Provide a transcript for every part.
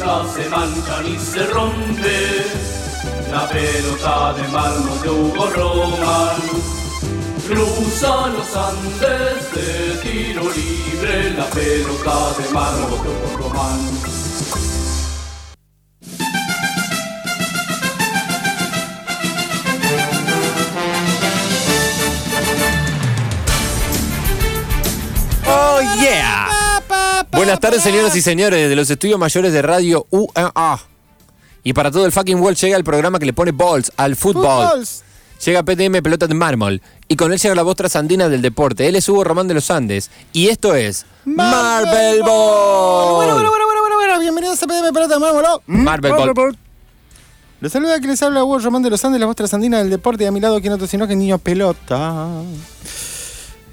nunca se mancha ni se rompe. La pelota de mármol de Hugo Roman cruza los Andes de tiro libre. La pelota de mármol de Hugo Roman. Buenas tardes, señoras y señores, de los estudios mayores de radio UAA. Y para todo el fucking world llega el programa que le pone balls al fútbol. Fútbols. Llega PTM Pelota de Mármol. Y con él llega la voz trasandina del deporte. Él es Hugo Román de los Andes. Y esto es Marvel Ball. Bueno, bueno, bueno, bueno, bueno, bueno. Bienvenidos a PDM Pelota de Mármol. Oh, mm, Marvel Ball. Los saluda que les habla Hugo Román de los Andes, la voz trasandina del deporte. Y a mi lado, quien otro sino que Niño Pelota.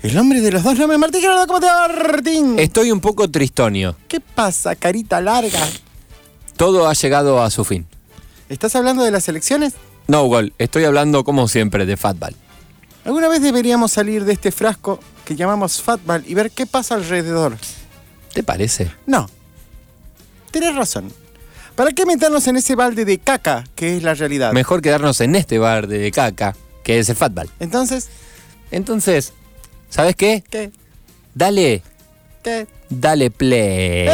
El hombre de los dos nombres, Martín Gerardo, ¿cómo te va, Martín? Estoy un poco tristonio. ¿Qué pasa, carita larga? Todo ha llegado a su fin. ¿Estás hablando de las elecciones? No, Gol, estoy hablando como siempre de Fatball. ¿Alguna vez deberíamos salir de este frasco que llamamos Fatball y ver qué pasa alrededor? ¿Te parece? No. Tienes razón. ¿Para qué meternos en ese balde de caca que es la realidad? Mejor quedarnos en este bar de caca, que es el Fatball. Entonces, Entonces, ¿sabes qué? ¿qué? Dale, ¿Qué? dale play.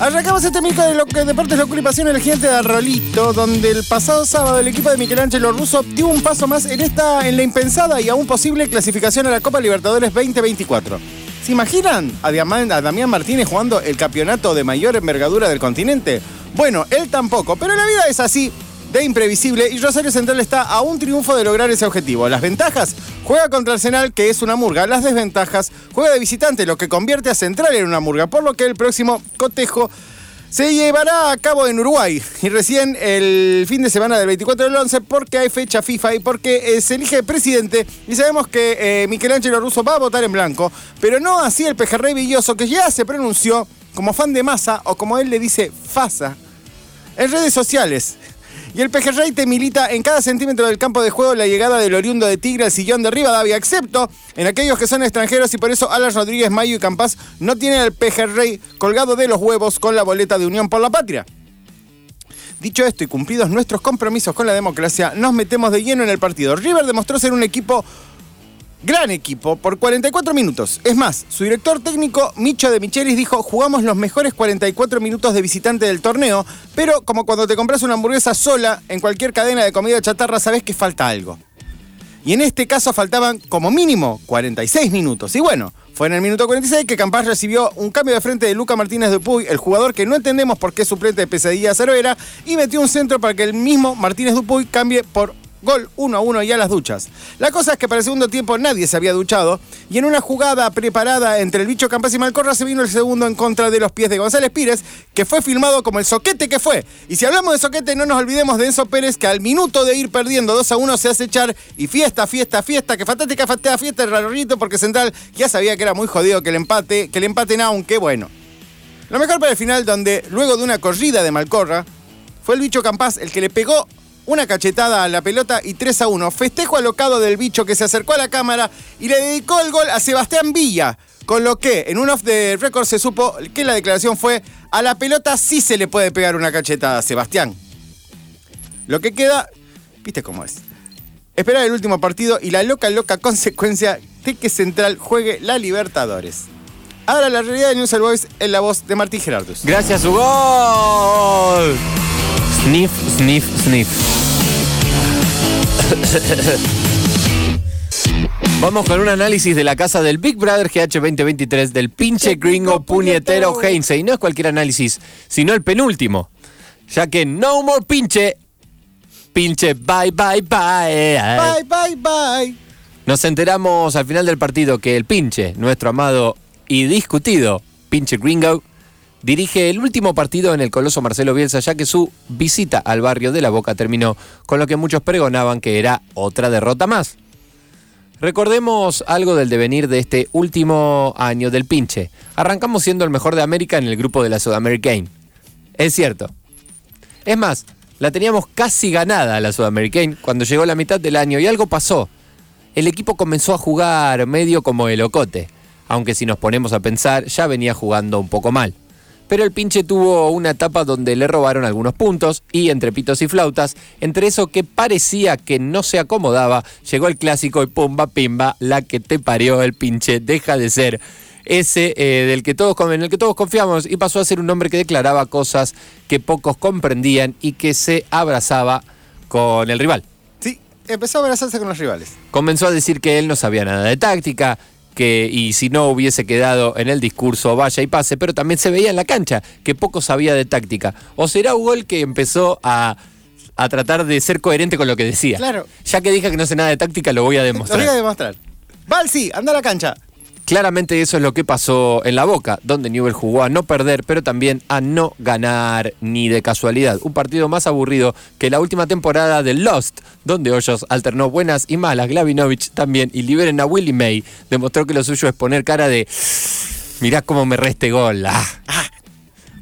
Arrancamos este mico de lo que Deportes Locura y Pasión el gigante de Arrolito, donde el pasado sábado el equipo de Michelangelo Russo dio un paso más en esta, en la impensada y aún posible clasificación a la Copa Libertadores 2024. ¿Se imaginan a, Diamán- a Damián Martínez jugando el campeonato de mayor envergadura del continente? Bueno, él tampoco, pero la vida es así de imprevisible y Rosario Central está a un triunfo de lograr ese objetivo. Las ventajas, juega contra Arsenal, que es una murga. Las desventajas, juega de visitante, lo que convierte a Central en una murga, por lo que el próximo cotejo se llevará a cabo en Uruguay. Y recién el fin de semana del 24 del 11, porque hay fecha FIFA y porque eh, se elige presidente. Y sabemos que eh, Michelangelo Russo va a votar en blanco, pero no así el pejerrey Villoso, que ya se pronunció como fan de masa, o como él le dice, FASA, en redes sociales. Y el pejerrey te milita en cada centímetro del campo de juego la llegada del oriundo de Tigre al sillón de Rivadavia, excepto en aquellos que son extranjeros y por eso Alan Rodríguez, Mayo y Campas no tienen al pejerrey colgado de los huevos con la boleta de Unión por la Patria. Dicho esto y cumplidos nuestros compromisos con la democracia, nos metemos de lleno en el partido. River demostró ser un equipo Gran equipo por 44 minutos. Es más, su director técnico, Micho de Michelis, dijo, jugamos los mejores 44 minutos de visitante del torneo, pero como cuando te compras una hamburguesa sola en cualquier cadena de comida chatarra, sabes que falta algo. Y en este caso faltaban como mínimo 46 minutos. Y bueno, fue en el minuto 46 que Campas recibió un cambio de frente de Luca Martínez de Puy, el jugador que no entendemos por qué es suplente de Pesadilla Ceroera, y metió un centro para que el mismo Martínez Dupuy cambie por gol 1 a 1 y a las duchas. La cosa es que para el segundo tiempo nadie se había duchado y en una jugada preparada entre el bicho Campas y Malcorra se vino el segundo en contra de los pies de González Pires, que fue filmado como el soquete que fue. Y si hablamos de soquete, no nos olvidemos de Enzo Pérez, que al minuto de ir perdiendo 2 a 1 se hace echar y fiesta, fiesta, fiesta, que fantástica fiesta, fiesta, el rarito, porque Central ya sabía que era muy jodido que el empate, que le empaten aunque bueno. Lo mejor para el final, donde luego de una corrida de Malcorra, fue el bicho Campas el que le pegó una cachetada a la pelota y 3 a 1. Festejo alocado del bicho que se acercó a la cámara y le dedicó el gol a Sebastián Villa. Con lo que en un off de record se supo que la declaración fue: a la pelota sí se le puede pegar una cachetada, Sebastián. Lo que queda, viste cómo es. Esperar el último partido y la loca, loca consecuencia de que Central juegue la Libertadores. Ahora la realidad de News All Boys en la voz de Martín Gerardus. Gracias, Hugo. Sniff, sniff, sniff. Vamos con un análisis de la casa del Big Brother GH 2023 del pinche gringo puñetero Heinze. Y no es cualquier análisis, sino el penúltimo. Ya que no more pinche. Pinche bye bye bye. Bye, bye, bye. Nos enteramos al final del partido que el pinche, nuestro amado y discutido pinche gringo, dirige el último partido en el Coloso Marcelo Bielsa, ya que su visita al barrio de La Boca terminó con lo que muchos pregonaban que era otra derrota más. Recordemos algo del devenir de este último año del pinche. Arrancamos siendo el mejor de América en el grupo de la Sudamericana. Es cierto. Es más, la teníamos casi ganada a la Sudamericana cuando llegó la mitad del año y algo pasó. El equipo comenzó a jugar medio como el ocote. aunque si nos ponemos a pensar ya venía jugando un poco mal. Pero el pinche tuvo una etapa donde le robaron algunos puntos y entre pitos y flautas, entre eso que parecía que no se acomodaba, llegó el clásico y pumba pimba, la que te parió el pinche, deja de ser ese eh, del que todos, en el que todos confiamos y pasó a ser un hombre que declaraba cosas que pocos comprendían y que se abrazaba con el rival. Sí, empezó a abrazarse con los rivales. Comenzó a decir que él no sabía nada de táctica, que y si no hubiese quedado en el discurso vaya y pase, pero también se veía en la cancha que poco sabía de táctica. O será Hugo el que empezó a, a tratar de ser coherente con lo que decía. Claro. Ya que dije que no sé nada de táctica, lo voy a demostrar. Lo voy a demostrar. Balsi, anda a la cancha. Claramente eso es lo que pasó en la Boca, donde Newell jugó a no perder, pero también a no ganar ni de casualidad. Un partido más aburrido que la última temporada de Lost, donde Hoyos alternó buenas y malas, Glavinovich también, y liberen a Willie May, demostró que lo suyo es poner cara de... Mirá cómo me reste gol. Ah, ah.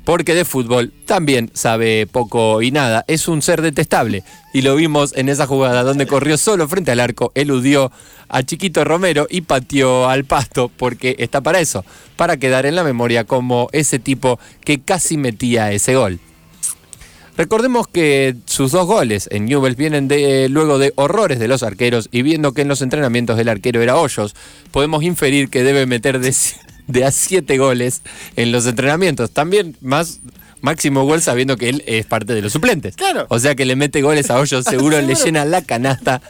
Porque de fútbol también sabe poco y nada. Es un ser detestable. Y lo vimos en esa jugada donde corrió solo frente al arco, eludió a Chiquito Romero y pateó al pasto porque está para eso, para quedar en la memoria como ese tipo que casi metía ese gol. Recordemos que sus dos goles en Newell's vienen luego de horrores de los arqueros y viendo que en los entrenamientos el arquero era Hoyos, podemos inferir que debe meter de de a siete goles en los entrenamientos. También más máximo gol sabiendo que él es parte de los suplentes. Claro. O sea que le mete goles a Hoyos, seguro le llena la canasta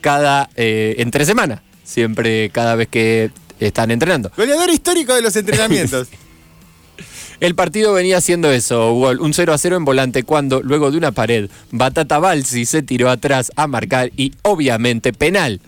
cada eh, entre semana. Siempre, cada vez que están entrenando. Goleador histórico de los entrenamientos. El partido venía siendo eso, un 0 a 0 en volante cuando, luego de una pared, Batata Balsi se tiró atrás a marcar y obviamente penal.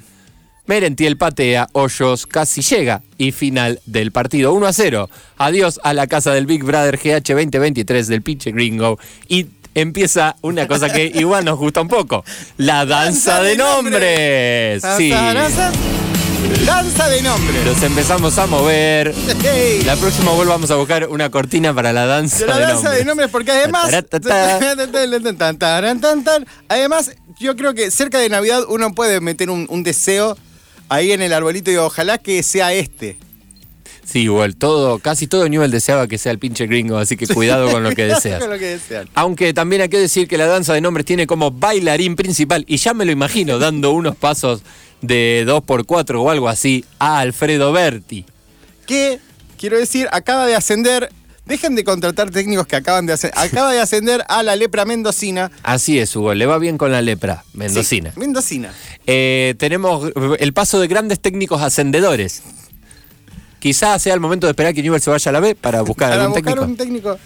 Merentiel patea, Hoyos casi llega y final del partido 1 a 0. Adiós a la casa del Big Brother GH 2023 del pinche gringo y empieza una cosa que igual nos gusta un poco, la danza de nombres. Sí. Danza de nombres. Los empezamos a mover. La próxima vamos a buscar una cortina para la danza la danza de nombres porque además además yo creo que cerca de Navidad uno puede meter un deseo ahí en el arbolito y ojalá que sea este. Sí, igual, todo, casi todo Newell deseaba que sea el pinche gringo, así que cuidado con lo que deseas. Aunque también hay que decir que la danza de nombres tiene como bailarín principal, y ya me lo imagino dando unos pasos de 2x4 o algo así, a Alfredo Berti. Que, quiero decir, acaba de ascender Dejen de contratar técnicos que acaban de hacer. Acaba de ascender a la lepra mendocina. Así es, Hugo. Le va bien con la lepra mendocina. mendocina. Eh, tenemos el paso de grandes técnicos ascendedores. Quizás sea el momento de esperar que Newell se vaya a la B para buscar, algún técnico. un técnico.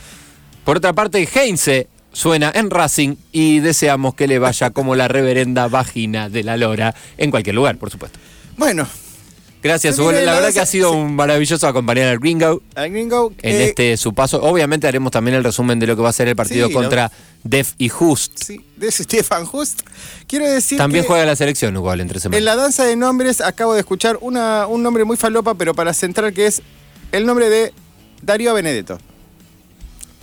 Por otra parte, Heinze suena en Racing y deseamos que le vaya como la reverenda vagina de la lora en cualquier lugar, por supuesto. Bueno, Gracias, Hugo. La verdad que ha sido un maravilloso acompañar al Gringo. Al Gringo. En este su paso. Obviamente haremos también el resumen de lo que va a ser el partido contra Def y Just. Sí, de Stefan Just. Quiero decir También juega la selección, igual, entre semanas. En la danza de nombres acabo de escuchar una, un nombre muy falopa, pero para centrar que es el nombre de Darío Benedetto.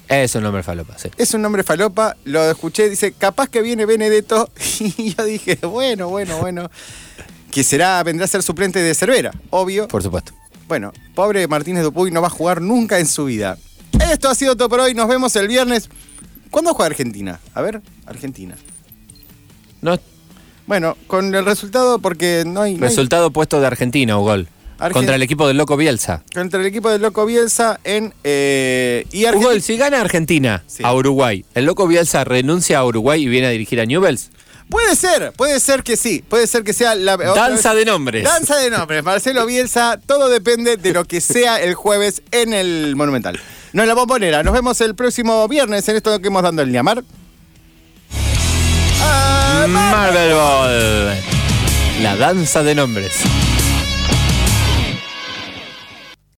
Es un nombre falopa, sí. Es un nombre falopa, lo escuché, dice, capaz que viene Benedetto. Y yo dije, bueno, bueno, bueno que será, vendrá a ser suplente de Cervera, obvio. Por supuesto. Bueno, pobre Martínez Dupuy no va a jugar nunca en su vida. Esto ha sido todo por hoy, nos vemos el viernes. ¿Cuándo juega Argentina? A ver, Argentina. No. Bueno, con el resultado, porque no hay. Resultado puesto de Argentina, gol. contra el equipo del Loco Bielsa. Contra el equipo del Loco Bielsa en. Eh, y si gana Argentina a Uruguay, ¿el Loco Bielsa renuncia a Uruguay y viene a dirigir a Newells? Puede ser, puede ser que sí, puede ser que sea la danza de nombres. Danza de nombres, Marcelo Bielsa, todo depende de lo que sea el jueves en el Monumental. No en la bombonera, nos vemos el próximo viernes en esto que hemos dando el llamar. Marvel Ball. La danza de nombres.